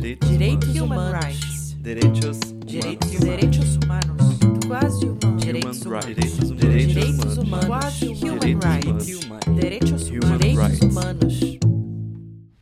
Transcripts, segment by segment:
Direitos, Direitos humanos. humanos. Direitos, Direitos, humanos. direitos humanos. Quase humanos. Human Direitos humanos. Direitos Direitos humanos. humanos. Quase human Direitos rights. humanos. Direitos humanos.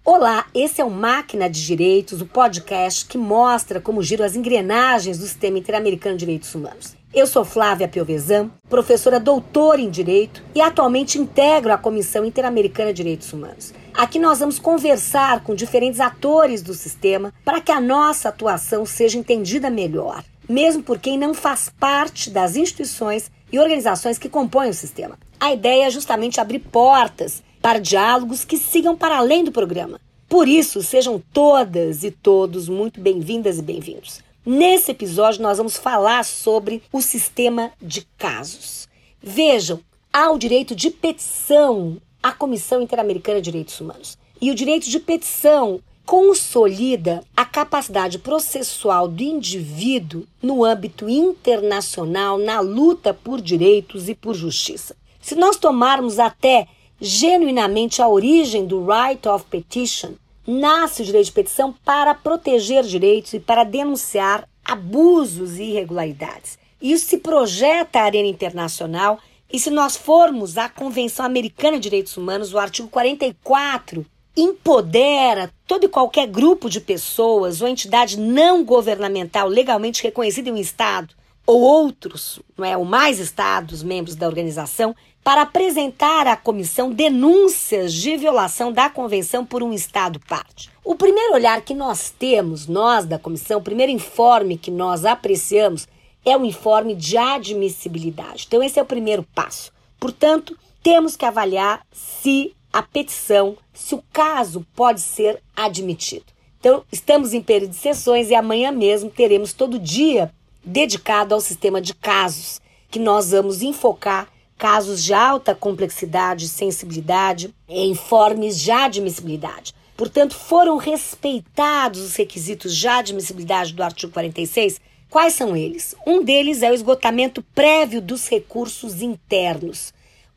Olá, esse é o Máquina de Direitos, o podcast que mostra como giram as engrenagens do sistema interamericano de direitos humanos. Eu sou Flávia Piovesan, professora doutora em Direito e atualmente integro a Comissão Interamericana de Direitos Humanos. Aqui nós vamos conversar com diferentes atores do sistema para que a nossa atuação seja entendida melhor, mesmo por quem não faz parte das instituições e organizações que compõem o sistema. A ideia é justamente abrir portas para diálogos que sigam para além do programa. Por isso, sejam todas e todos muito bem-vindas e bem-vindos. Nesse episódio, nós vamos falar sobre o sistema de casos. Vejam, há o direito de petição à Comissão Interamericana de Direitos Humanos. E o direito de petição consolida a capacidade processual do indivíduo no âmbito internacional na luta por direitos e por justiça. Se nós tomarmos até genuinamente a origem do right of petition, nasce o direito de petição para proteger direitos e para denunciar abusos e irregularidades. Isso se projeta à arena internacional e se nós formos à Convenção Americana de Direitos Humanos, o artigo 44 empodera todo e qualquer grupo de pessoas ou entidade não governamental legalmente reconhecida em um Estado ou outros, não é, ou mais Estados membros da organização, para apresentar à comissão denúncias de violação da convenção por um Estado parte. O primeiro olhar que nós temos, nós da comissão, o primeiro informe que nós apreciamos é o informe de admissibilidade. Então, esse é o primeiro passo. Portanto, temos que avaliar se a petição, se o caso pode ser admitido. Então, estamos em período de sessões e amanhã mesmo teremos todo dia dedicado ao sistema de casos, que nós vamos enfocar casos de alta complexidade sensibilidade em informes de admissibilidade. Portanto, foram respeitados os requisitos de admissibilidade do artigo 46. Quais são eles? Um deles é o esgotamento prévio dos recursos internos.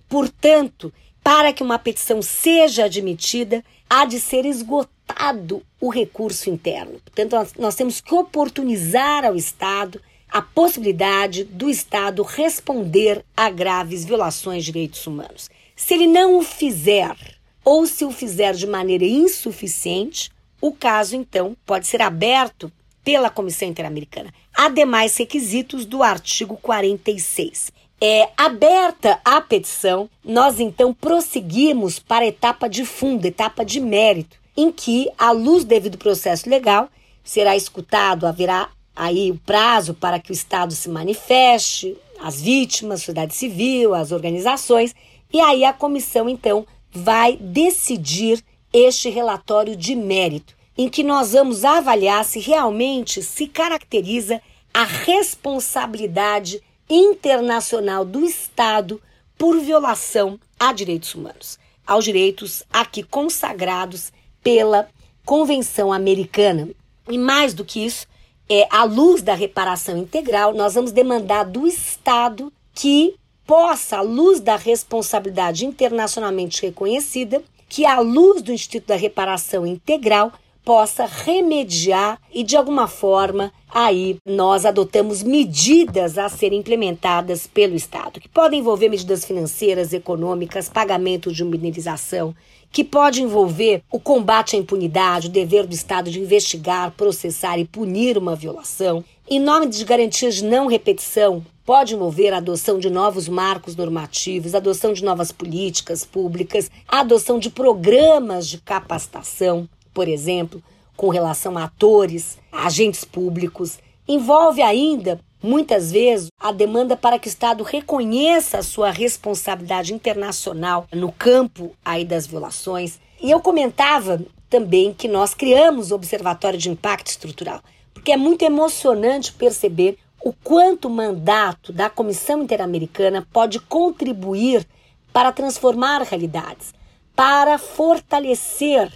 Portanto, para que uma petição seja admitida, há de ser esgotado o recurso interno. Portanto, nós, nós temos que oportunizar ao Estado a possibilidade do Estado responder a graves violações de direitos humanos. Se ele não o fizer, ou se o fizer de maneira insuficiente, o caso então pode ser aberto pela Comissão Interamericana. Há demais requisitos do artigo 46. É aberta a petição, nós então prosseguimos para a etapa de fundo, etapa de mérito, em que, à luz do devido processo legal, será escutado, haverá aí o prazo para que o Estado se manifeste, as vítimas, a sociedade civil, as organizações, e aí a comissão então vai decidir este relatório de mérito, em que nós vamos avaliar se realmente se caracteriza a responsabilidade internacional do Estado por violação a direitos humanos, aos direitos aqui consagrados pela Convenção Americana. E mais do que isso, é, à luz da reparação integral, nós vamos demandar do Estado que possa, à luz da responsabilidade internacionalmente reconhecida, que à luz do Instituto da Reparação Integral possa remediar e de alguma forma aí nós adotamos medidas a serem implementadas pelo Estado, que podem envolver medidas financeiras, econômicas, pagamento de indenização, que pode envolver o combate à impunidade, o dever do Estado de investigar, processar e punir uma violação. Em nome de garantias de não repetição, pode envolver a adoção de novos marcos normativos, a adoção de novas políticas públicas, a adoção de programas de capacitação, por exemplo, com relação a atores, agentes públicos. Envolve ainda Muitas vezes, a demanda para que o Estado reconheça a sua responsabilidade internacional no campo aí das violações. E eu comentava também que nós criamos o Observatório de Impacto Estrutural, porque é muito emocionante perceber o quanto o mandato da Comissão Interamericana pode contribuir para transformar realidades, para fortalecer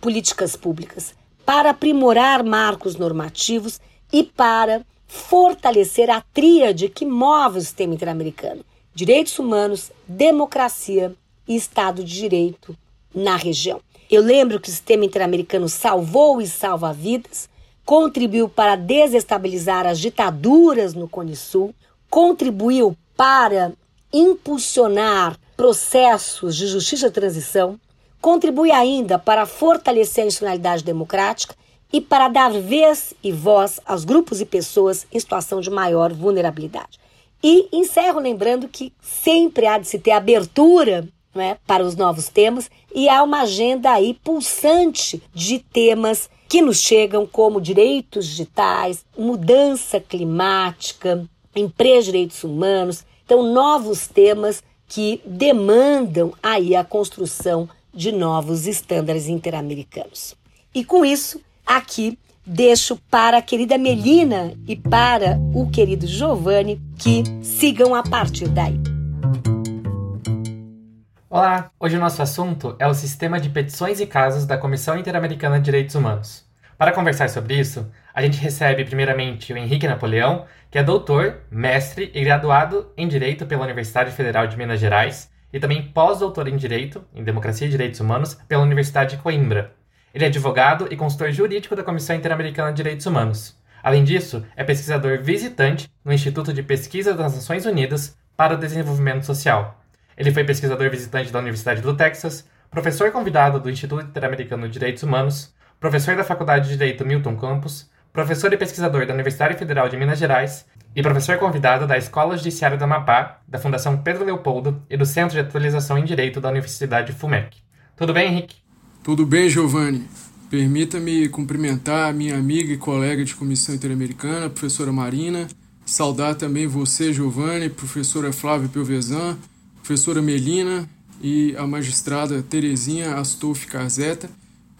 políticas públicas, para aprimorar marcos normativos e para fortalecer a tríade que move o sistema interamericano: direitos humanos, democracia e Estado de Direito na região. Eu lembro que o sistema interamericano salvou e salva vidas, contribuiu para desestabilizar as ditaduras no Cone Sul, contribuiu para impulsionar processos de justiça de transição, contribui ainda para fortalecer a institucionalidade democrática e para dar vez e voz aos grupos e pessoas em situação de maior vulnerabilidade. E encerro lembrando que sempre há de se ter abertura é, para os novos temas e há uma agenda aí pulsante de temas que nos chegam como direitos digitais, mudança climática, empresa direitos humanos, então novos temas que demandam aí a construção de novos estándares interamericanos. E com isso, aqui deixo para a querida Melina e para o querido Giovanni que sigam a partir daí. Olá, hoje o nosso assunto é o sistema de petições e casos da Comissão Interamericana de Direitos Humanos. Para conversar sobre isso, a gente recebe primeiramente o Henrique Napoleão, que é doutor, mestre e graduado em Direito pela Universidade Federal de Minas Gerais e também pós-doutor em Direito, em Democracia e Direitos Humanos, pela Universidade de Coimbra. Ele é advogado e consultor jurídico da Comissão Interamericana de Direitos Humanos. Além disso, é pesquisador visitante no Instituto de Pesquisa das Nações Unidas para o Desenvolvimento Social. Ele foi pesquisador visitante da Universidade do Texas, professor convidado do Instituto Interamericano de Direitos Humanos, professor da Faculdade de Direito Milton Campos, professor e pesquisador da Universidade Federal de Minas Gerais e professor convidado da Escola Judiciária da Amapá, da Fundação Pedro Leopoldo e do Centro de Atualização em Direito da Universidade FUMEC. Tudo bem, Henrique? Tudo bem, Giovanni. Permita-me cumprimentar a minha amiga e colega de Comissão Interamericana, professora Marina, saudar também você, Giovanni, professora Flávia Piovesan, professora Melina e a magistrada Terezinha Astolfi Carzeta.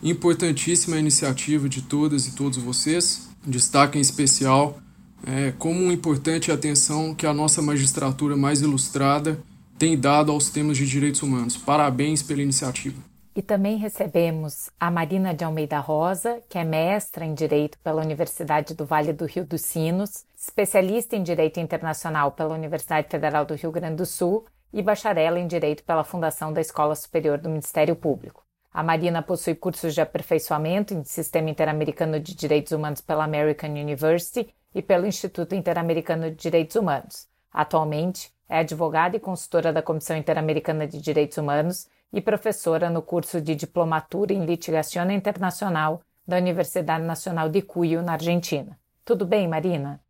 Importantíssima iniciativa de todas e todos vocês. Destaque em especial é, como importante a atenção que a nossa magistratura mais ilustrada tem dado aos temas de direitos humanos. Parabéns pela iniciativa. E também recebemos a Marina de Almeida Rosa, que é mestra em Direito pela Universidade do Vale do Rio dos Sinos, especialista em Direito Internacional pela Universidade Federal do Rio Grande do Sul e bacharela em Direito pela Fundação da Escola Superior do Ministério Público. A Marina possui cursos de aperfeiçoamento em Sistema Interamericano de Direitos Humanos pela American University e pelo Instituto Interamericano de Direitos Humanos. Atualmente, é advogada e consultora da Comissão Interamericana de Direitos Humanos e professora no curso de Diplomatura em Litigação Internacional da Universidade Nacional de Cuyo, na Argentina. Tudo bem, Marina?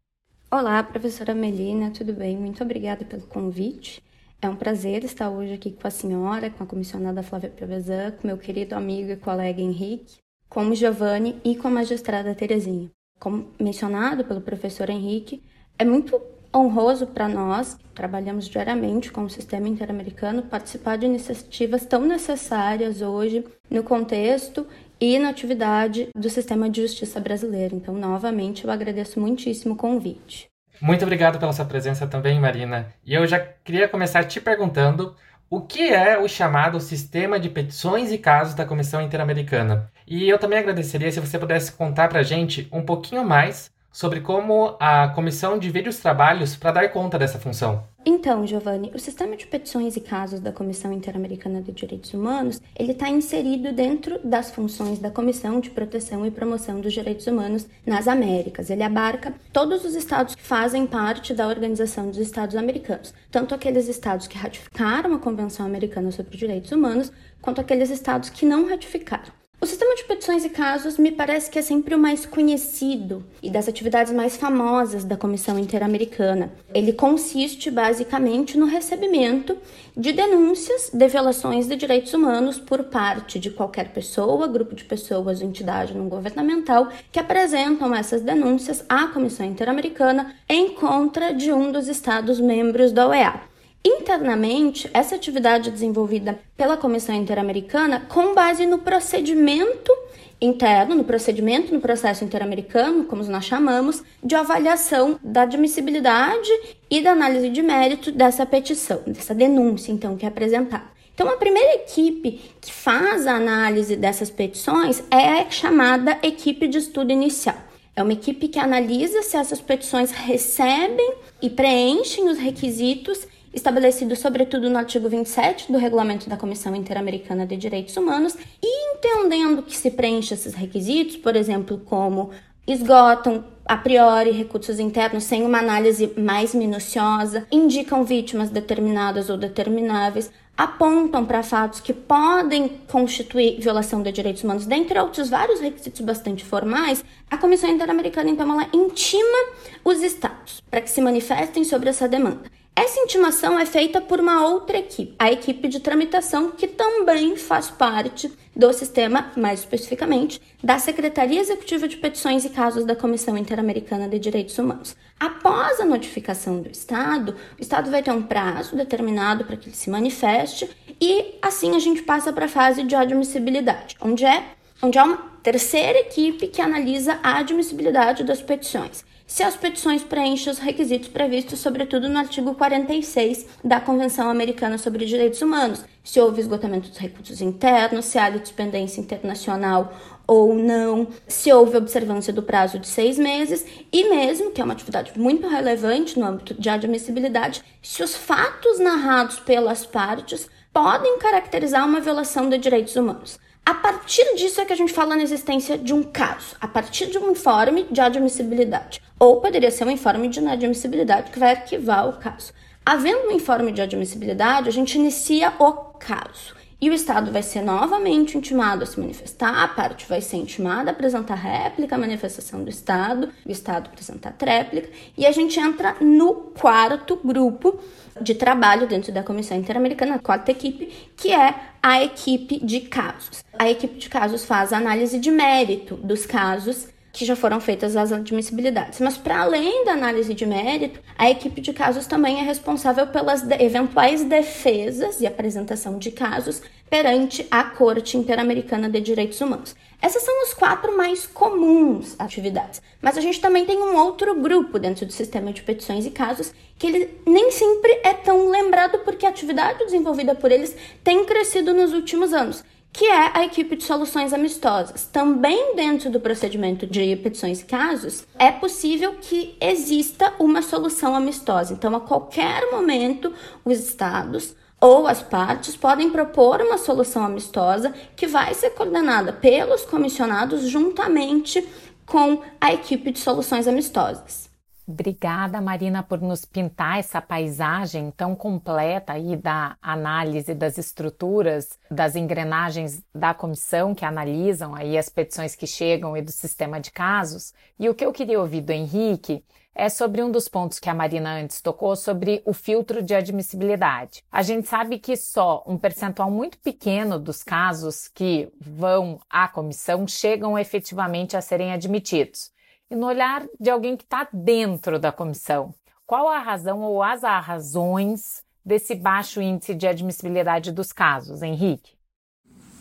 Olá, professora Melina, tudo bem? Muito obrigada pelo convite. É um prazer estar hoje aqui com a senhora, com a comissionada Flávia Piovesan, com meu querido amigo e colega Henrique, com o Giovanni e com a magistrada Terezinha. Como mencionado pelo professor Henrique, é muito honroso para nós, que trabalhamos diariamente com o sistema interamericano, participar de iniciativas tão necessárias hoje no contexto e na atividade do sistema de justiça brasileiro. Então, novamente, eu agradeço muitíssimo o convite. Muito obrigado pela sua presença também, Marina. E eu já queria começar te perguntando o que é o chamado Sistema de Petições e Casos da Comissão Interamericana. E eu também agradeceria se você pudesse contar para a gente um pouquinho mais sobre como a comissão divide os trabalhos para dar conta dessa função. Então, Giovanni, o sistema de petições e casos da Comissão Interamericana de Direitos Humanos, ele está inserido dentro das funções da Comissão de Proteção e Promoção dos Direitos Humanos nas Américas. Ele abarca todos os estados que fazem parte da Organização dos Estados Americanos, tanto aqueles estados que ratificaram a Convenção Americana sobre os Direitos Humanos, quanto aqueles estados que não ratificaram. O sistema de petições e casos me parece que é sempre o mais conhecido e das atividades mais famosas da Comissão Interamericana. Ele consiste basicamente no recebimento de denúncias de violações de direitos humanos por parte de qualquer pessoa, grupo de pessoas ou entidade não governamental que apresentam essas denúncias à Comissão Interamericana em contra de um dos Estados membros da OEA. Internamente, essa atividade é desenvolvida pela Comissão Interamericana com base no procedimento interno, no procedimento, no processo interamericano, como nós chamamos, de avaliação da admissibilidade e da análise de mérito dessa petição, dessa denúncia, então, que é apresentada. Então, a primeira equipe que faz a análise dessas petições é a chamada equipe de estudo inicial. É uma equipe que analisa se essas petições recebem e preenchem os requisitos estabelecido sobretudo no artigo 27 do Regulamento da Comissão Interamericana de Direitos Humanos, e entendendo que se preenche esses requisitos, por exemplo, como esgotam a priori recursos internos sem uma análise mais minuciosa, indicam vítimas determinadas ou determináveis, apontam para fatos que podem constituir violação de direitos humanos, dentre outros vários requisitos bastante formais, a Comissão Interamericana, então, ela intima os estados para que se manifestem sobre essa demanda. Essa intimação é feita por uma outra equipe, a equipe de tramitação, que também faz parte do sistema, mais especificamente, da Secretaria Executiva de Petições e Casos da Comissão Interamericana de Direitos Humanos. Após a notificação do Estado, o Estado vai ter um prazo determinado para que ele se manifeste e assim a gente passa para a fase de admissibilidade, onde é onde há uma terceira equipe que analisa a admissibilidade das petições se as petições preenchem os requisitos previstos, sobretudo no artigo 46 da Convenção Americana sobre Direitos Humanos, se houve esgotamento dos recursos internos, se há litispendência internacional ou não, se houve observância do prazo de seis meses e mesmo, que é uma atividade muito relevante no âmbito de admissibilidade, se os fatos narrados pelas partes podem caracterizar uma violação de direitos humanos. A partir disso é que a gente fala na existência de um caso, a partir de um informe de admissibilidade. Ou poderia ser um informe de inadmissibilidade que vai arquivar o caso. Havendo um informe de admissibilidade, a gente inicia o caso. E o Estado vai ser novamente intimado a se manifestar, a parte vai ser intimada a apresentar réplica à manifestação do Estado, o Estado apresentar tréplica, e a gente entra no quarto grupo de trabalho dentro da Comissão Interamericana, a quarta equipe, que é a equipe de casos. A equipe de casos faz a análise de mérito dos casos que já foram feitas as admissibilidades. Mas, para além da análise de mérito, a equipe de casos também é responsável pelas de eventuais defesas e apresentação de casos perante a Corte Interamericana de Direitos Humanos. Essas são os quatro mais comuns atividades. Mas a gente também tem um outro grupo dentro do sistema de petições e casos que ele nem sempre é tão lembrado porque a atividade desenvolvida por eles tem crescido nos últimos anos que é a equipe de soluções amistosas. Também dentro do procedimento de petições e casos, é possível que exista uma solução amistosa. Então, a qualquer momento, os estados ou as partes podem propor uma solução amistosa que vai ser coordenada pelos comissionados juntamente com a equipe de soluções amistosas. Obrigada, Marina, por nos pintar essa paisagem tão completa aí da análise das estruturas, das engrenagens da comissão que analisam aí as petições que chegam e do sistema de casos. E o que eu queria ouvir do Henrique é sobre um dos pontos que a Marina antes tocou sobre o filtro de admissibilidade. A gente sabe que só um percentual muito pequeno dos casos que vão à comissão chegam efetivamente a serem admitidos e no olhar de alguém que está dentro da comissão. Qual a razão ou as razões desse baixo índice de admissibilidade dos casos, Henrique?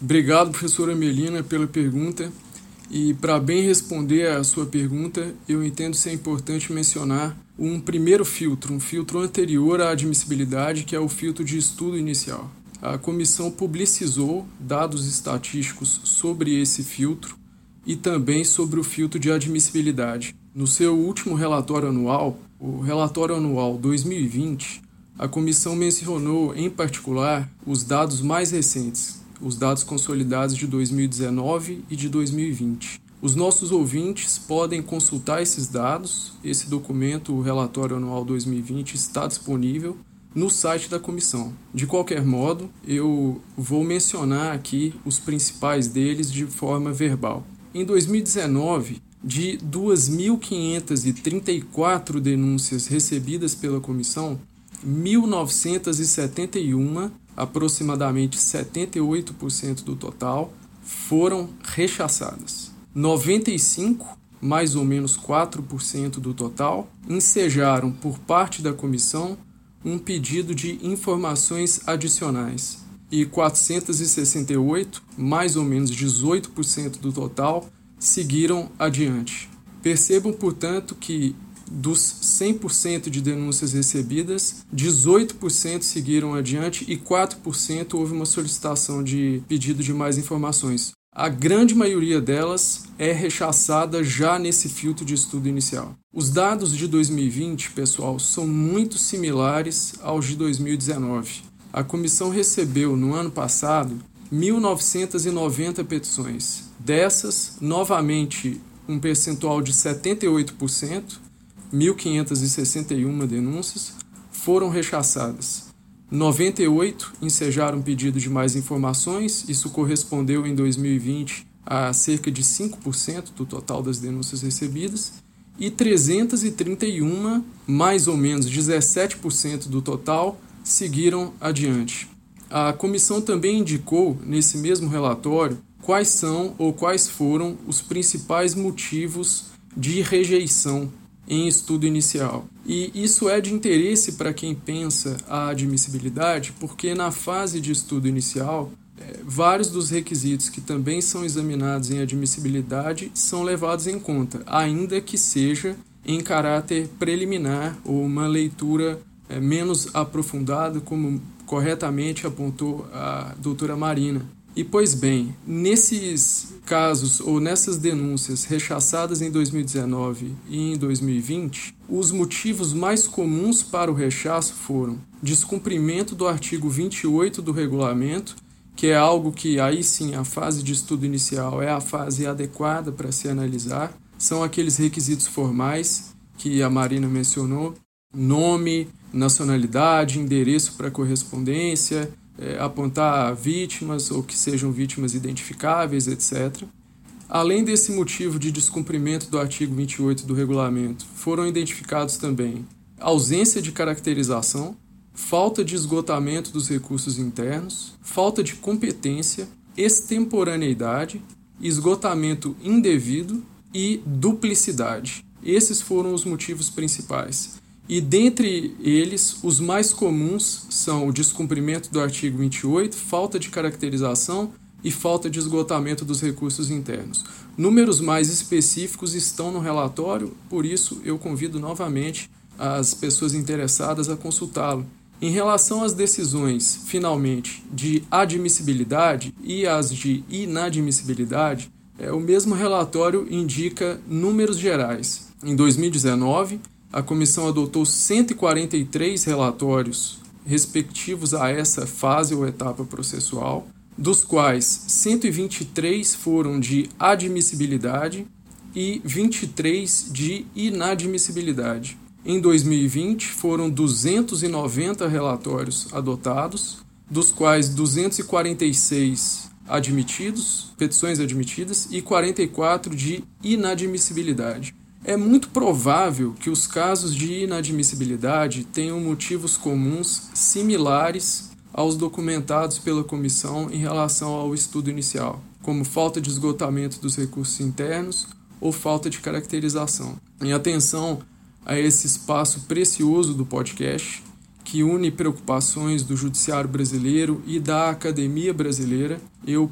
Obrigado, professora Melina, pela pergunta. E para bem responder a sua pergunta, eu entendo ser importante mencionar um primeiro filtro, um filtro anterior à admissibilidade, que é o filtro de estudo inicial. A comissão publicizou dados estatísticos sobre esse filtro e também sobre o filtro de admissibilidade. No seu último relatório anual, o relatório anual 2020, a comissão mencionou em particular os dados mais recentes, os dados consolidados de 2019 e de 2020. Os nossos ouvintes podem consultar esses dados. Esse documento, o relatório anual 2020, está disponível no site da comissão. De qualquer modo, eu vou mencionar aqui os principais deles de forma verbal. Em 2019, de 2.534 denúncias recebidas pela comissão, 1.971, aproximadamente 78% do total, foram rechaçadas. 95, mais ou menos 4% do total, ensejaram por parte da comissão um pedido de informações adicionais e 468, mais ou menos 18% do total, seguiram adiante. Percebam, portanto, que dos 100% de denúncias recebidas, 18% seguiram adiante e 4% houve uma solicitação de pedido de mais informações. a grande maioria delas é rechaçada já nesse filtro de estudo inicial. Os dados de 2020, pessoal, são muito similares aos de 2019. A comissão recebeu no ano passado 1.990 petições. Dessas, novamente, um percentual de 78%, 1.561 denúncias, foram rechaçadas. 98 ensejaram pedido de mais informações, isso correspondeu em 2020 a cerca de 5% do total das denúncias recebidas, e 331, mais ou menos 17% do total, seguiram adiante. A comissão também indicou, nesse mesmo relatório, quais são ou quais foram os principais motivos de rejeição em estudo inicial. E isso é de interesse para quem pensa a admissibilidade, porque na fase de estudo inicial, é, vários dos requisitos que também são examinados em admissibilidade são levados em conta, ainda que seja em caráter preliminar ou uma leitura é, menos aprofundada, como corretamente apontou a doutora Marina. E pois bem, nesses casos ou nessas denúncias rechaçadas em 2019 e em 2020, os motivos mais comuns para o rechaço foram descumprimento do artigo 28 do regulamento, que é algo que aí sim a fase de estudo inicial é a fase adequada para se analisar, são aqueles requisitos formais que a Marina mencionou, nome, nacionalidade, endereço para correspondência, é, apontar vítimas ou que sejam vítimas identificáveis, etc. Além desse motivo de descumprimento do artigo 28 do regulamento, foram identificados também ausência de caracterização, falta de esgotamento dos recursos internos, falta de competência, extemporaneidade, esgotamento indevido e duplicidade. Esses foram os motivos principais. E dentre eles, os mais comuns são o descumprimento do artigo 28, falta de caracterização e falta de esgotamento dos recursos internos. Números mais específicos estão no relatório, por isso eu convido novamente as pessoas interessadas a consultá-lo. Em relação às decisões, finalmente, de admissibilidade e as de inadmissibilidade, é, o mesmo relatório indica números gerais. Em 2019, a comissão adotou 143 relatórios respectivos a essa fase ou etapa processual, dos quais 123 foram de admissibilidade e 23 de inadmissibilidade. Em 2020, foram 290 relatórios adotados, dos quais 246 admitidos, petições admitidas, e 44 de inadmissibilidade. É muito provável que os casos de inadmissibilidade tenham motivos comuns similares aos documentados pela comissão em relação ao estudo inicial, como falta de esgotamento dos recursos internos ou falta de caracterização. Em atenção a esse espaço precioso do podcast, que une preocupações do judiciário brasileiro e da academia brasileira, eu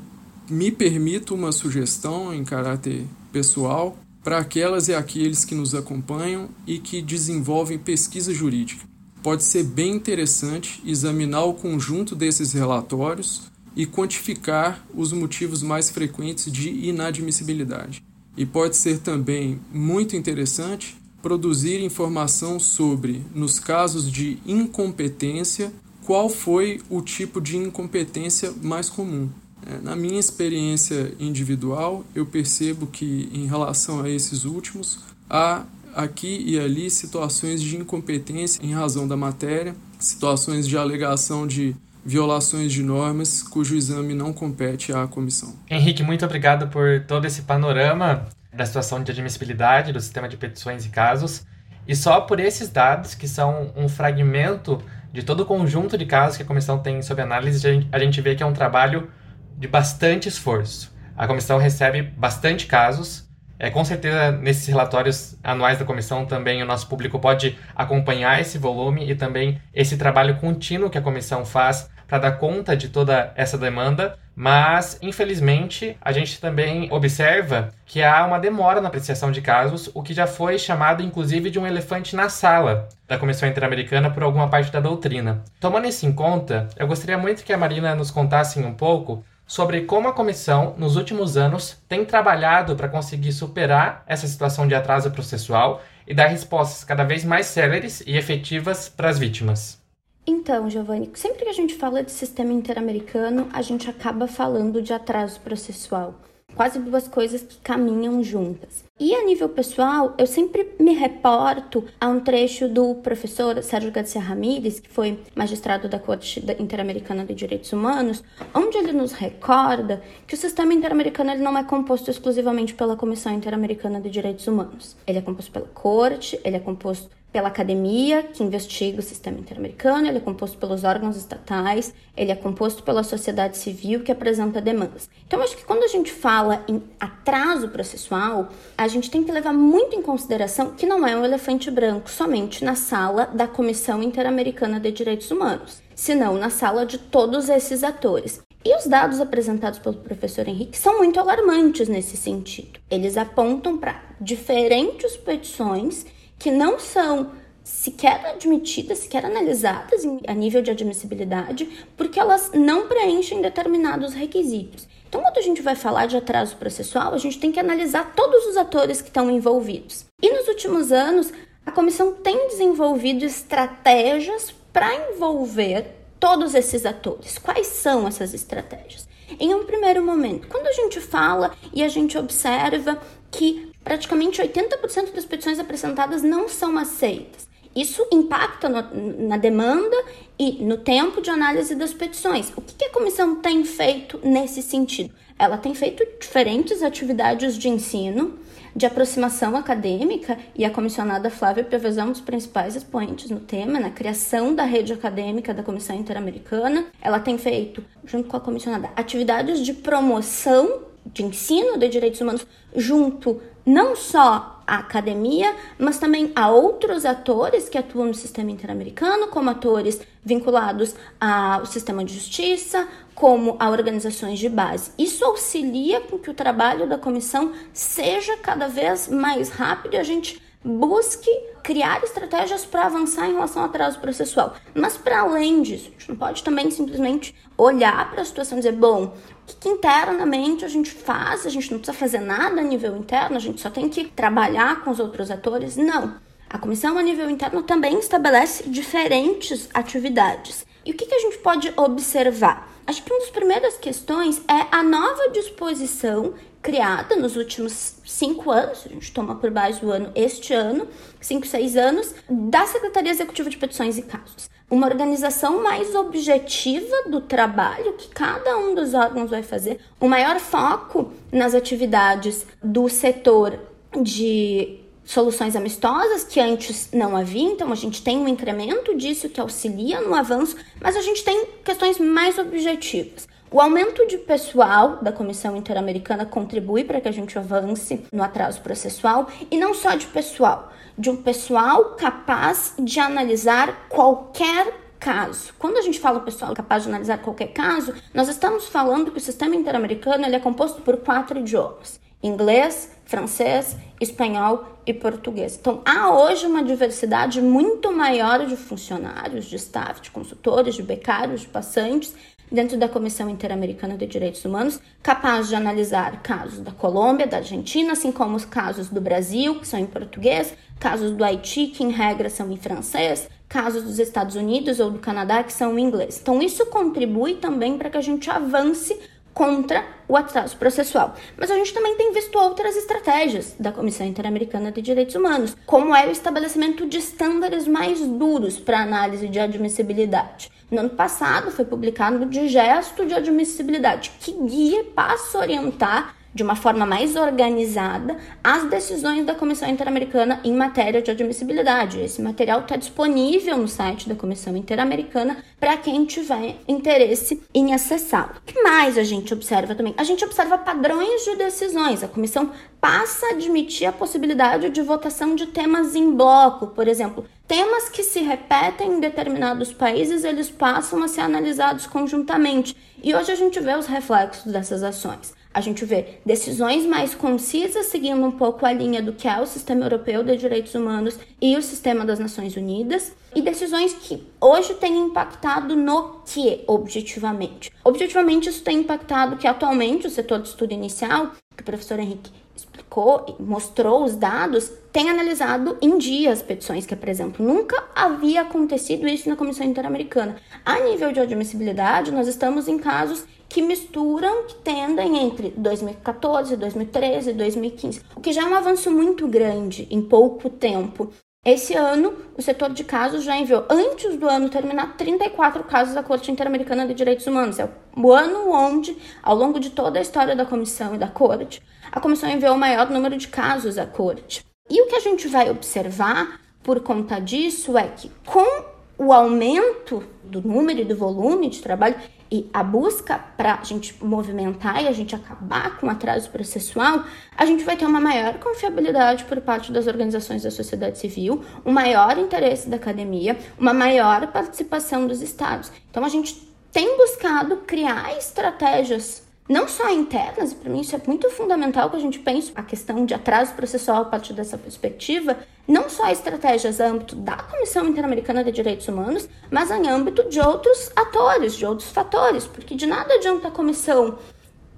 me permito uma sugestão em caráter pessoal para aquelas e aqueles que nos acompanham e que desenvolvem pesquisa jurídica. Pode ser bem interessante examinar o conjunto desses relatórios e quantificar os motivos mais frequentes de inadmissibilidade. E pode ser também muito interessante produzir informação sobre, nos casos de incompetência, qual foi o tipo de incompetência mais comum. É, na minha experiência individual, eu percebo que, em relação a esses últimos, há aqui e ali situações de incompetência em razão da matéria, situações de alegação de violações de normas cujo exame não compete à comissão. Henrique, muito obrigado por todo esse panorama da situação de admissibilidade do sistema de petições e casos. E só por esses dados, que são um fragmento de todo o conjunto de casos que a comissão tem sob análise, a gente vê que é um trabalho de bastante esforço. A comissão recebe bastante casos. É, com certeza, nesses relatórios anuais da comissão, também o nosso público pode acompanhar esse volume e também esse trabalho contínuo que a comissão faz para dar conta de toda essa demanda, mas infelizmente a gente também observa que há uma demora na apreciação de casos, o que já foi chamado inclusive de um elefante na sala da Comissão Interamericana por alguma parte da doutrina. Tomando isso em conta, eu gostaria muito que a Marina nos contasse um pouco sobre como a comissão, nos últimos anos, tem trabalhado para conseguir superar essa situação de atraso processual e dar respostas cada vez mais céleres e efetivas para as vítimas. Então, Giovanni, sempre que a gente fala de sistema interamericano, a gente acaba falando de atraso processual quase duas coisas que caminham juntas. E a nível pessoal, eu sempre me reporto a um trecho do professor Sérgio Garcia Ramírez, que foi magistrado da Corte Interamericana de Direitos Humanos, onde ele nos recorda que o sistema interamericano ele não é composto exclusivamente pela Comissão Interamericana de Direitos Humanos. Ele é composto pela Corte, ele é composto pela academia, que investiga o sistema interamericano, ele é composto pelos órgãos estatais, ele é composto pela sociedade civil, que apresenta demandas. Então, acho que quando a gente fala em atraso processual, a gente tem que levar muito em consideração que não é um elefante branco somente na sala da Comissão Interamericana de Direitos Humanos, senão na sala de todos esses atores. E os dados apresentados pelo professor Henrique são muito alarmantes nesse sentido. Eles apontam para diferentes petições que não são sequer admitidas, sequer analisadas a nível de admissibilidade, porque elas não preenchem determinados requisitos. Então, quando a gente vai falar de atraso processual, a gente tem que analisar todos os atores que estão envolvidos. E nos últimos anos, a comissão tem desenvolvido estratégias para envolver todos esses atores. Quais são essas estratégias? Em um primeiro momento, quando a gente fala e a gente observa que praticamente 80% das petições apresentadas não são aceitas. Isso impacta no, na demanda e no tempo de análise das petições. O que, que a comissão tem feito nesse sentido? Ela tem feito diferentes atividades de ensino, de aproximação acadêmica, e a comissionada Flávia Piovesan é um dos principais expoentes no tema, na criação da rede acadêmica da Comissão Interamericana. Ela tem feito, junto com a comissionada, atividades de promoção de ensino de direitos humanos junto não só à academia, mas também a outros atores que atuam no sistema interamericano, como atores vinculados ao sistema de justiça, como a organizações de base. Isso auxilia com que o trabalho da comissão seja cada vez mais rápido e a gente busque criar estratégias para avançar em relação ao atraso processual. Mas para além disso, a gente não pode também simplesmente olhar para a situação e dizer, bom, que, internamente a gente faz? A gente não precisa fazer nada a nível interno, a gente só tem que trabalhar com os outros atores. Não. A comissão a nível interno também estabelece diferentes atividades. E o que, que a gente pode observar? Acho que uma das primeiras questões é a nova disposição criada nos últimos cinco anos, a gente toma por base o ano este ano, cinco, seis anos, da Secretaria Executiva de Petições e Casos. Uma organização mais objetiva do trabalho que cada um dos órgãos vai fazer, o maior foco nas atividades do setor de soluções amistosas que antes não havia, então a gente tem um incremento disso que auxilia no avanço, mas a gente tem questões mais objetivas. O aumento de pessoal da Comissão Interamericana contribui para que a gente avance no atraso processual e não só de pessoal, de um pessoal capaz de analisar qualquer caso. Quando a gente fala pessoal capaz de analisar qualquer caso, nós estamos falando que o sistema interamericano ele é composto por quatro idiomas: inglês, francês, espanhol e português. Então, há hoje uma diversidade muito maior de funcionários, de staff, de consultores, de becários, de passantes, dentro da Comissão Interamericana de Direitos Humanos, capaz de analisar casos da Colômbia, da Argentina, assim como os casos do Brasil, que são em português, casos do Haiti, que em regra são em francês, casos dos Estados Unidos ou do Canadá, que são em inglês. Então, isso contribui também para que a gente avance contra o atraso processual. Mas a gente também tem visto outras estratégias da Comissão Interamericana de Direitos Humanos, como é o estabelecimento de estándares mais duros para análise de admissibilidade. No ano passado foi publicado o Digesto de Admissibilidade, que guia passa a orientar de uma forma mais organizada as decisões da Comissão Interamericana em matéria de admissibilidade. Esse material está disponível no site da Comissão Interamericana para quem tiver interesse em acessá-lo. O que mais a gente observa também? A gente observa padrões de decisões. A comissão passa a admitir a possibilidade de votação de temas em bloco, por exemplo, temas que se repetem em determinados países, eles passam a ser analisados conjuntamente. E hoje a gente vê os reflexos dessas ações. A gente vê decisões mais concisas, seguindo um pouco a linha do que é o sistema europeu de direitos humanos e o sistema das Nações Unidas, e decisões que hoje têm impactado no que, objetivamente? Objetivamente, isso tem impactado que atualmente o setor de estudo inicial, que o professor Henrique explicou, mostrou os dados, tem analisado em dia as petições, que, por exemplo, nunca havia acontecido isso na Comissão Interamericana. A nível de admissibilidade, nós estamos em casos que misturam, que tendem entre 2014, 2013 e 2015, o que já é um avanço muito grande em pouco tempo. Esse ano, o setor de casos já enviou, antes do ano terminar, 34 casos à Corte Interamericana de Direitos Humanos. É o ano onde, ao longo de toda a história da comissão e da Corte, a comissão enviou o maior número de casos à Corte. E o que a gente vai observar por conta disso é que, com o aumento do número e do volume de trabalho, e a busca para a gente movimentar e a gente acabar com o atraso processual, a gente vai ter uma maior confiabilidade por parte das organizações da sociedade civil, um maior interesse da academia, uma maior participação dos estados. Então a gente tem buscado criar estratégias não só internas, e para mim isso é muito fundamental que a gente pense a questão de atraso processual a partir dessa perspectiva, não só estratégias a âmbito da Comissão Interamericana de Direitos Humanos, mas em âmbito de outros atores, de outros fatores, porque de nada adianta a comissão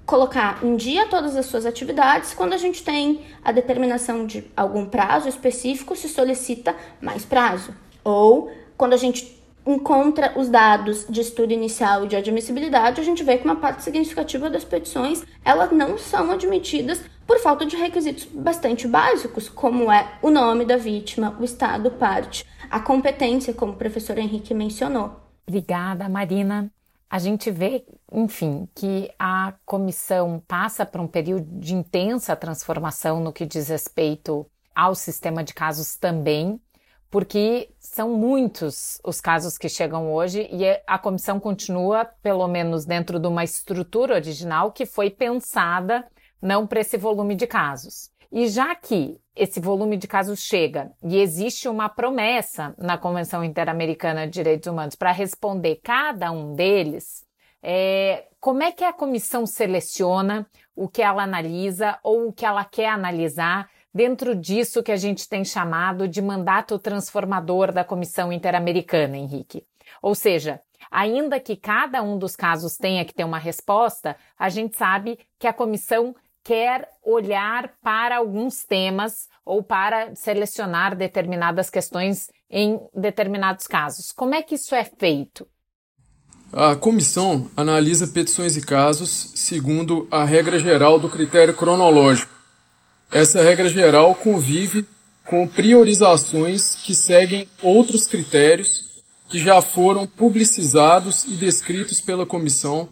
colocar em dia todas as suas atividades quando a gente tem a determinação de algum prazo específico, se solicita mais prazo. Ou quando a gente encontra os dados de estudo inicial e de admissibilidade, a gente vê que uma parte significativa das petições elas não são admitidas por falta de requisitos bastante básicos, como é o nome da vítima, o estado parte, a competência, como o professor Henrique mencionou. Obrigada, Marina. A gente vê, enfim, que a comissão passa por um período de intensa transformação no que diz respeito ao sistema de casos também porque são muitos os casos que chegam hoje e a comissão continua, pelo menos dentro de uma estrutura original que foi pensada não para esse volume de casos. E já que esse volume de casos chega e existe uma promessa na Convenção Interamericana de Direitos Humanos para responder cada um deles, é, como é que a comissão seleciona o que ela analisa ou o que ela quer analisar dentro disso que a gente tem chamado de mandato transformador da Comissão Interamericana, Henrique. Ou seja, ainda que cada um dos casos tenha que ter uma resposta, a gente sabe que a comissão quer olhar para alguns temas ou para selecionar determinadas questões em determinados casos. Como é que isso é feito? A comissão analisa petições e casos segundo a regra geral do critério cronológico essa regra geral convive com priorizações que seguem outros critérios que já foram publicizados e descritos pela comissão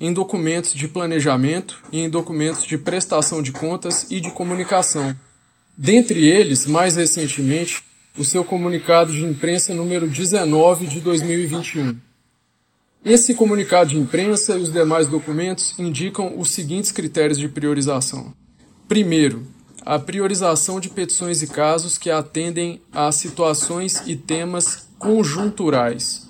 em documentos de planejamento e em documentos de prestação de contas e de comunicação. Dentre eles, mais recentemente, o seu comunicado de imprensa número 19 de 2021. Esse comunicado de imprensa e os demais documentos indicam os seguintes critérios de priorização. Primeiro, a priorização de petições e casos que atendem a situações e temas conjunturais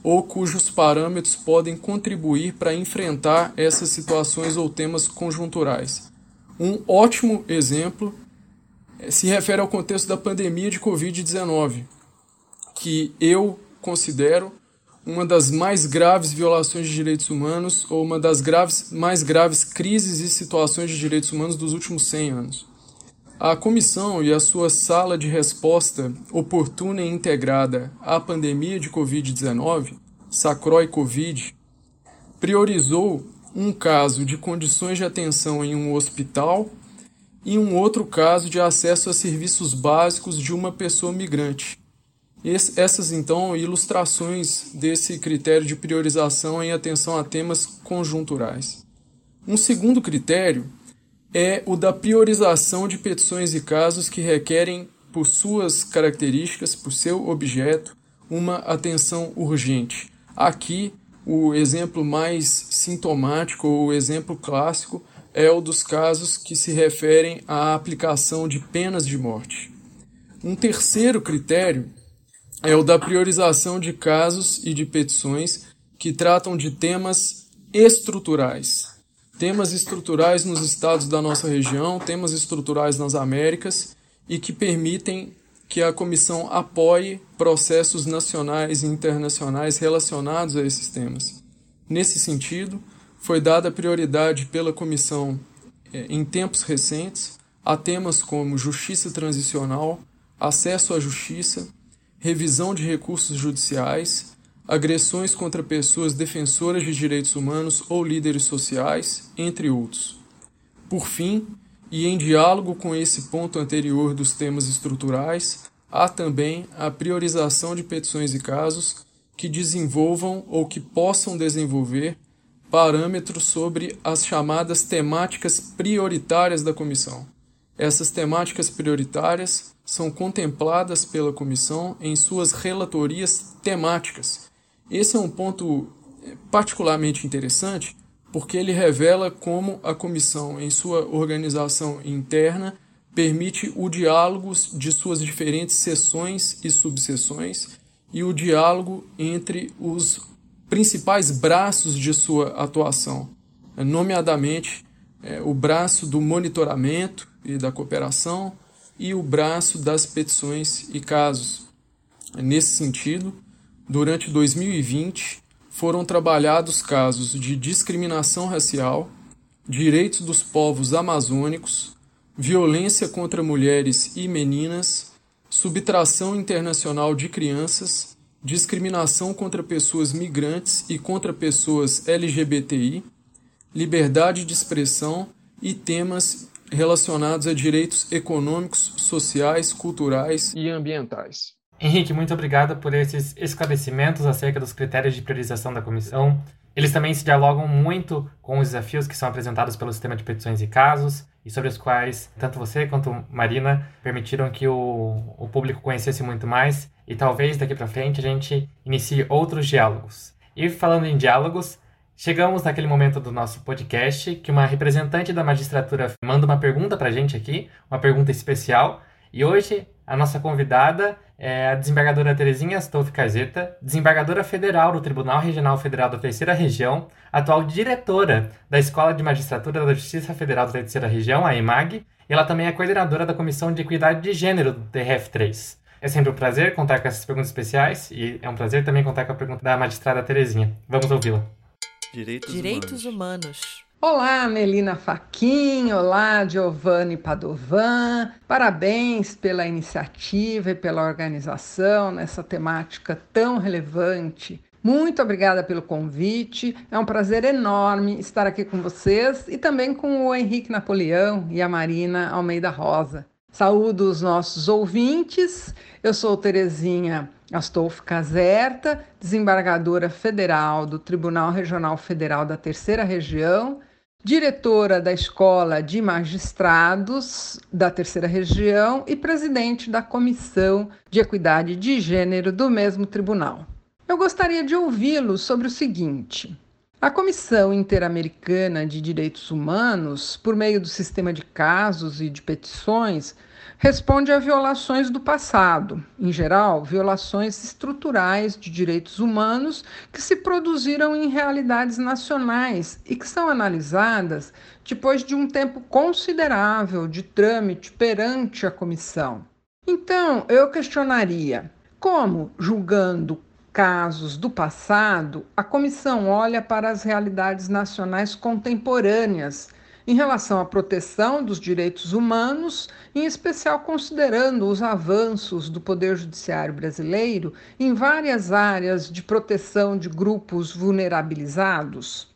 ou cujos parâmetros podem contribuir para enfrentar essas situações ou temas conjunturais. Um ótimo exemplo se refere ao contexto da pandemia de Covid-19, que eu considero uma das mais graves violações de direitos humanos ou uma das graves, mais graves crises e situações de direitos humanos dos últimos 100 anos. A comissão e a sua sala de resposta oportuna e integrada à pandemia de Covid-19, Sacrói Covid, priorizou um caso de condições de atenção em um hospital e um outro caso de acesso a serviços básicos de uma pessoa migrante. Essas, então, ilustrações desse critério de priorização em atenção a temas conjunturais. Um segundo critério é o da priorização de petições e casos que requerem, por suas características, por seu objeto, uma atenção urgente. Aqui, o exemplo mais sintomático ou o exemplo clássico é o dos casos que se referem à aplicação de penas de morte. Um terceiro critério é o da priorização de casos e de petições que tratam de temas estruturais, temas estruturais nos estados da nossa região, temas estruturais nas Américas e que permitem que a comissão apoie processos nacionais e internacionais relacionados a esses temas. Nesse sentido, foi dada prioridade pela comissão eh, em tempos recentes a temas como justiça transicional, acesso à justiça, revisão de recursos judiciais, agressões contra pessoas defensoras de direitos humanos ou líderes sociais, entre outros. Por fim, e em diálogo com esse ponto anterior dos temas estruturais, há também a priorização de petições e casos que desenvolvam ou que possam desenvolver parâmetros sobre as chamadas temáticas prioritárias da comissão. Essas temáticas prioritárias são contempladas pela comissão em suas relatorias temáticas. Esse é um ponto eh, particularmente interessante porque ele revela como a comissão, em sua organização interna, permite o diálogo de suas diferentes seções e subseções e o diálogo entre os principais braços de sua atuação, nomeadamente é, o braço do monitoramento e da cooperação e o braço das petições e casos. Nesse sentido, durante 2020, foram trabalhados casos de discriminação racial, direitos dos povos amazônicos, violência contra mulheres e meninas, subtração internacional de crianças, discriminação contra pessoas migrantes e contra pessoas LGBTI, liberdade de expressão e temas relacionados a direitos econômicos, sociais, culturais e ambientais. Henrique, muito obrigado por esses esclarecimentos acerca dos critérios de priorização da comissão. Eles também se dialogam muito com os desafios que são apresentados pelo sistema de petições e casos e sobre os quais tanto você quanto Marina permitiram que o, o público conhecesse muito mais e talvez daqui para frente a gente inicie outros diálogos. E falando em diálogos, chegamos naquele momento do nosso podcast que uma representante da magistratura manda uma pergunta para a gente aqui, uma pergunta especial, e hoje a nossa convidada é a desembargadora Terezinha Astolfi Caseta, desembargadora federal do Tribunal Regional Federal da Terceira Região, atual diretora da Escola de Magistratura da Justiça Federal da Terceira Região, a EMAG, e ela também é coordenadora da Comissão de Equidade de Gênero do TRF3. É sempre um prazer contar com essas perguntas especiais e é um prazer também contar com a pergunta da magistrada Terezinha. Vamos ouvi-la. Direitos, Direitos humanos. humanos. Olá, Melina Faquin, olá, Giovanni Padovan. Parabéns pela iniciativa e pela organização nessa temática tão relevante. Muito obrigada pelo convite. É um prazer enorme estar aqui com vocês e também com o Henrique Napoleão e a Marina Almeida Rosa. Saúdo os nossos ouvintes. Eu sou Terezinha Astolfo Caserta, desembargadora federal do Tribunal Regional Federal da Terceira Região diretora da Escola de Magistrados da Terceira Região e presidente da Comissão de Equidade de Gênero do mesmo tribunal. Eu gostaria de ouvi-lo sobre o seguinte: a Comissão Interamericana de Direitos Humanos, por meio do sistema de casos e de petições, responde a violações do passado, em geral, violações estruturais de direitos humanos que se produziram em realidades nacionais e que são analisadas depois de um tempo considerável de trâmite perante a comissão. Então, eu questionaria como, julgando casos do passado, a comissão olha para as realidades nacionais contemporâneas em relação à proteção dos direitos humanos, em especial considerando os avanços do Poder Judiciário brasileiro em várias áreas de proteção de grupos vulnerabilizados?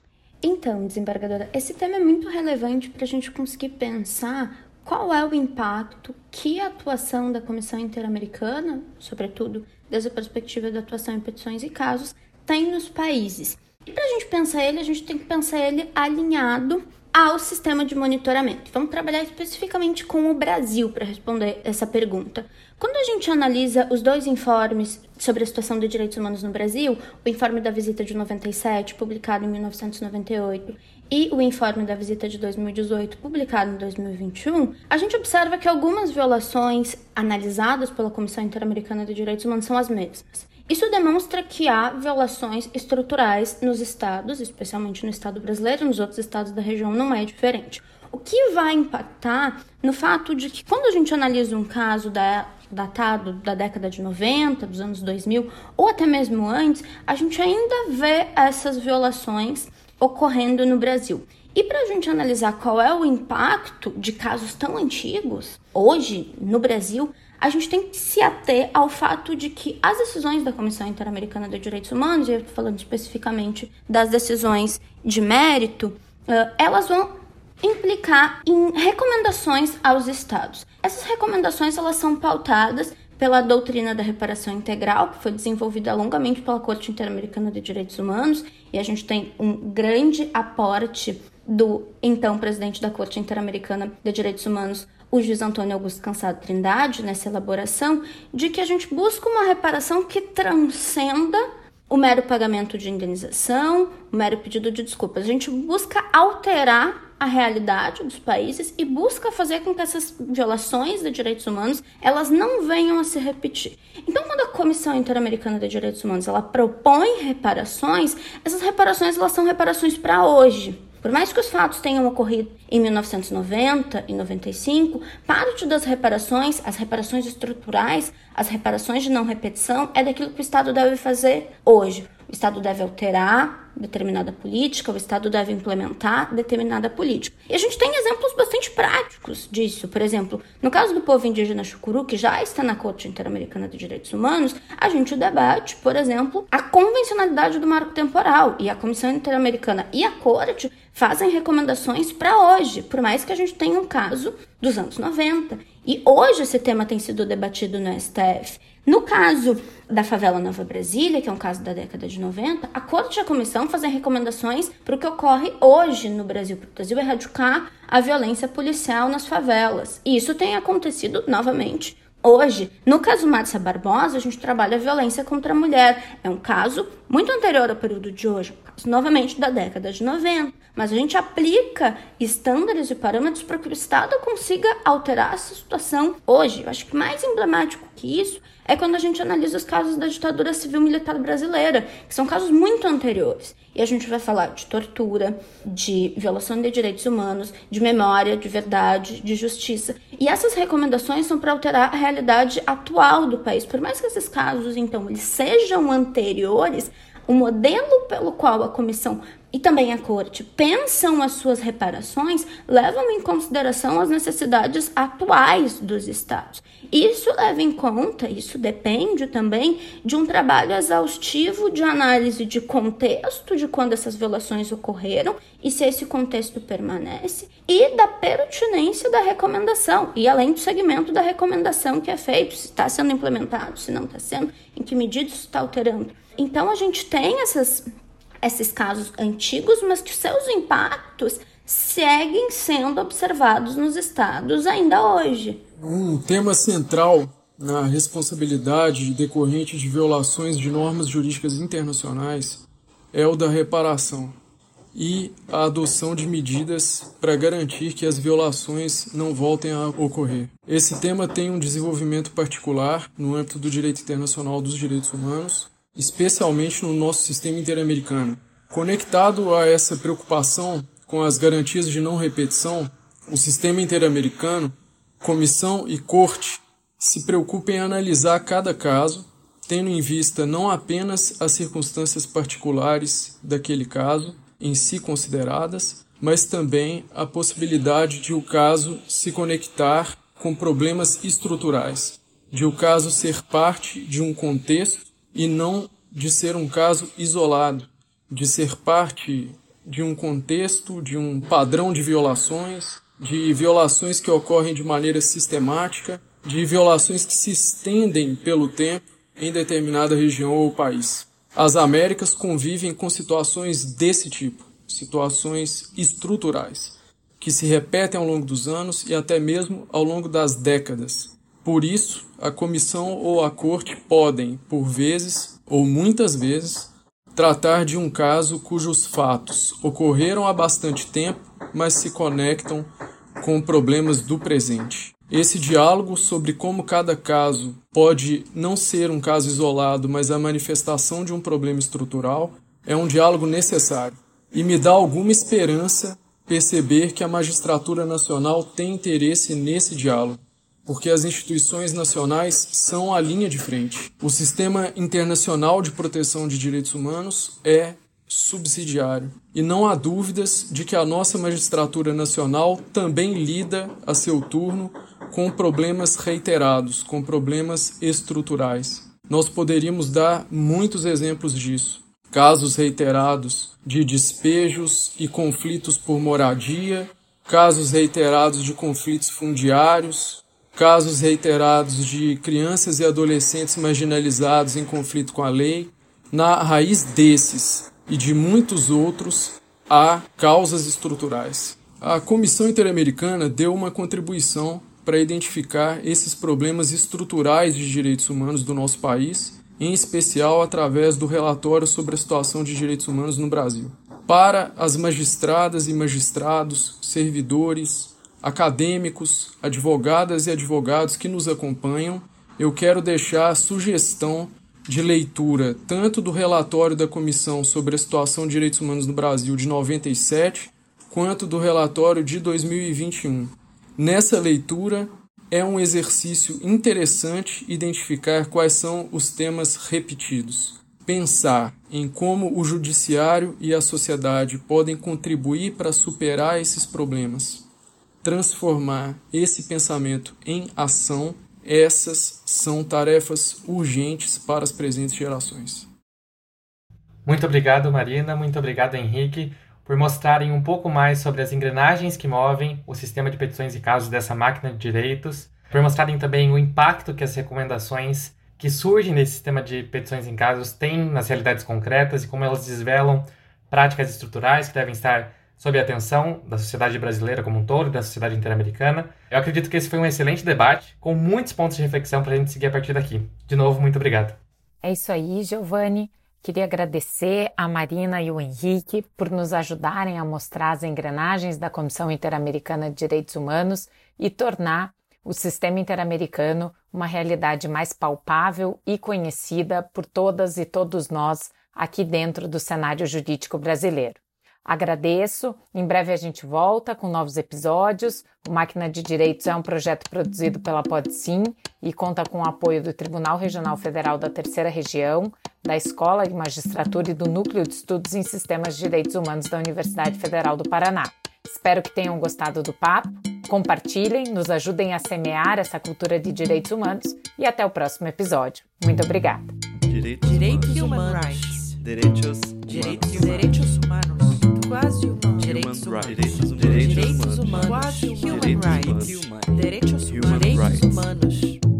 Então, desembargadora, esse tema é muito relevante para a gente conseguir pensar qual é o impacto que a atuação da Comissão Interamericana, sobretudo desde a perspectiva da atuação em petições e casos, tem nos países. E para a gente pensar ele, a gente tem que pensar ele alinhado ao sistema de monitoramento. Vamos trabalhar especificamente com o Brasil para responder essa pergunta. Quando a gente analisa os dois informes sobre a situação de direitos humanos no Brasil, o informe da visita de 97, publicado em 1998, e o informe da visita de 2018, publicado em 2021, a gente observa que algumas violações analisadas pela Comissão Interamericana de Direitos Humanos são as mesmas. Isso demonstra que há violações estruturais nos estados, especialmente no estado brasileiro, nos outros estados da região não é diferente. O que vai impactar no fato de que quando a gente analisa um caso da, datado da década de 90, dos anos 2000, ou até mesmo antes, a gente ainda vê essas violações ocorrendo no Brasil. E para a gente analisar qual é o impacto de casos tão antigos, hoje no Brasil, a gente tem que se ater ao fato de que as decisões da Comissão Interamericana de Direitos Humanos, e eu estou falando especificamente das decisões de mérito, elas vão implicar em recomendações aos estados. Essas recomendações elas são pautadas pela doutrina da reparação integral, que foi desenvolvida longamente pela Corte Interamericana de Direitos Humanos, e a gente tem um grande aporte do então presidente da Corte Interamericana de Direitos Humanos, o juiz Antônio Augusto Cansado Trindade, nessa elaboração, de que a gente busca uma reparação que transcenda o mero pagamento de indenização, o mero pedido de desculpas. A gente busca alterar a realidade dos países e busca fazer com que essas violações de direitos humanos elas não venham a se repetir. Então, quando a Comissão Interamericana de Direitos Humanos ela propõe reparações, essas reparações elas são reparações para hoje. Por mais que os fatos tenham ocorrido em 1990 e 95, parte das reparações, as reparações estruturais, as reparações de não repetição, é daquilo que o Estado deve fazer hoje. O Estado deve alterar determinada política, o Estado deve implementar determinada política. E a gente tem exemplos bastante práticos disso. Por exemplo, no caso do povo indígena Chucuru, que já está na Corte Interamericana de Direitos Humanos, a gente debate, por exemplo, a convencionalidade do marco temporal. E a Comissão Interamericana e a Corte fazem recomendações para hoje, por mais que a gente tenha um caso dos anos 90. E hoje esse tema tem sido debatido no STF. No caso da favela Nova Brasília, que é um caso da década de 90, a Corte e a Comissão fazem recomendações para o que ocorre hoje no Brasil, para o Brasil erradicar a violência policial nas favelas. E isso tem acontecido novamente Hoje, no caso Márcia Barbosa, a gente trabalha a violência contra a mulher. É um caso muito anterior ao período de hoje, um caso novamente da década de 90. Mas a gente aplica estándares e parâmetros para que o Estado consiga alterar essa situação hoje. Eu acho que mais emblemático que isso é quando a gente analisa os casos da ditadura civil-militar brasileira, que são casos muito anteriores. E a gente vai falar de tortura, de violação de direitos humanos, de memória, de verdade, de justiça. E essas recomendações são para alterar a realidade atual do país. Por mais que esses casos, então, eles sejam anteriores, o modelo pelo qual a comissão e também a corte pensam as suas reparações levam em consideração as necessidades atuais dos estados. Isso leva em conta, isso depende também de um trabalho exaustivo de análise de contexto de quando essas violações ocorreram e se esse contexto permanece e da pertinência da recomendação e além do segmento da recomendação que é feito, se está sendo implementado, se não está sendo, em que medida isso está alterando. Então a gente tem essas, esses casos antigos, mas que seus impactos seguem sendo observados nos estados ainda hoje. Um tema central na responsabilidade decorrente de violações de normas jurídicas internacionais é o da reparação e a adoção de medidas para garantir que as violações não voltem a ocorrer. Esse tema tem um desenvolvimento particular no âmbito do direito internacional dos direitos humanos, especialmente no nosso sistema interamericano. Conectado a essa preocupação com as garantias de não repetição, o sistema interamericano, comissão e corte se preocupam em analisar cada caso, tendo em vista não apenas as circunstâncias particulares daquele caso, em si consideradas, mas também a possibilidade de o caso se conectar com problemas estruturais, de o caso ser parte de um contexto e não de ser um caso isolado, de ser parte de um contexto, de um padrão de violações, de violações que ocorrem de maneira sistemática, de violações que se estendem pelo tempo em determinada região ou país. As Américas convivem com situações desse tipo, situações estruturais, que se repetem ao longo dos anos e até mesmo ao longo das décadas. Por isso, a comissão ou a corte podem, por vezes ou muitas vezes, tratar de um caso cujos fatos ocorreram há bastante tempo, mas se conectam com problemas do presente. Esse diálogo sobre como cada caso pode não ser um caso isolado, mas a manifestação de um problema estrutural, é um diálogo necessário. E me dá alguma esperança perceber que a magistratura nacional tem interesse nesse diálogo, porque as instituições nacionais são a linha de frente. O sistema internacional de proteção de direitos humanos é subsidiário. E não há dúvidas de que a nossa magistratura nacional também lida, a seu turno, com problemas reiterados, com problemas estruturais. Nós poderíamos dar muitos exemplos disso. Casos reiterados de despejos e conflitos por moradia, casos reiterados de conflitos fundiários, casos reiterados de crianças e adolescentes marginalizados em conflito com a lei. Na raiz desses e de muitos outros há causas estruturais. A Comissão Interamericana deu uma contribuição para identificar esses problemas estruturais de direitos humanos do nosso país, em especial através do relatório sobre a situação de direitos humanos no Brasil. Para as magistradas e magistrados, servidores, acadêmicos, advogadas e advogados que nos acompanham, eu quero deixar a sugestão de leitura tanto do relatório da Comissão sobre a Situação de Direitos Humanos no Brasil de 97, quanto do relatório de 2021. Nessa leitura, é um exercício interessante identificar quais são os temas repetidos. Pensar em como o judiciário e a sociedade podem contribuir para superar esses problemas. Transformar esse pensamento em ação essas são tarefas urgentes para as presentes gerações. Muito obrigado, Marina. Muito obrigado, Henrique, por mostrarem um pouco mais sobre as engrenagens que movem o sistema de petições e casos dessa máquina de direitos, por mostrarem também o impacto que as recomendações que surgem desse sistema de petições em casos têm nas realidades concretas e como elas desvelam práticas estruturais que devem estar sob a atenção da sociedade brasileira como um todo e da sociedade interamericana. Eu acredito que esse foi um excelente debate, com muitos pontos de reflexão para a gente seguir a partir daqui. De novo, muito obrigado. É isso aí, Giovanni. Queria agradecer a Marina e o Henrique por nos ajudarem a mostrar as engrenagens da Comissão Interamericana de Direitos Humanos e tornar o sistema interamericano uma realidade mais palpável e conhecida por todas e todos nós aqui dentro do cenário jurídico brasileiro. Agradeço. Em breve a gente volta com novos episódios. O Máquina de Direitos é um projeto produzido pela Podsim e conta com o apoio do Tribunal Regional Federal da Terceira Região, da Escola de Magistratura e do Núcleo de Estudos em Sistemas de Direitos Humanos da Universidade Federal do Paraná. Espero que tenham gostado do papo. Compartilhem, nos ajudem a semear essa cultura de direitos humanos e até o próximo episódio. Muito obrigada. Direitos, direitos humanos. Direitos, direitos, direitos humanos quase humanos, direitos humanos, direitos humanos, quase human rights, direitos humanos, direitos humanos,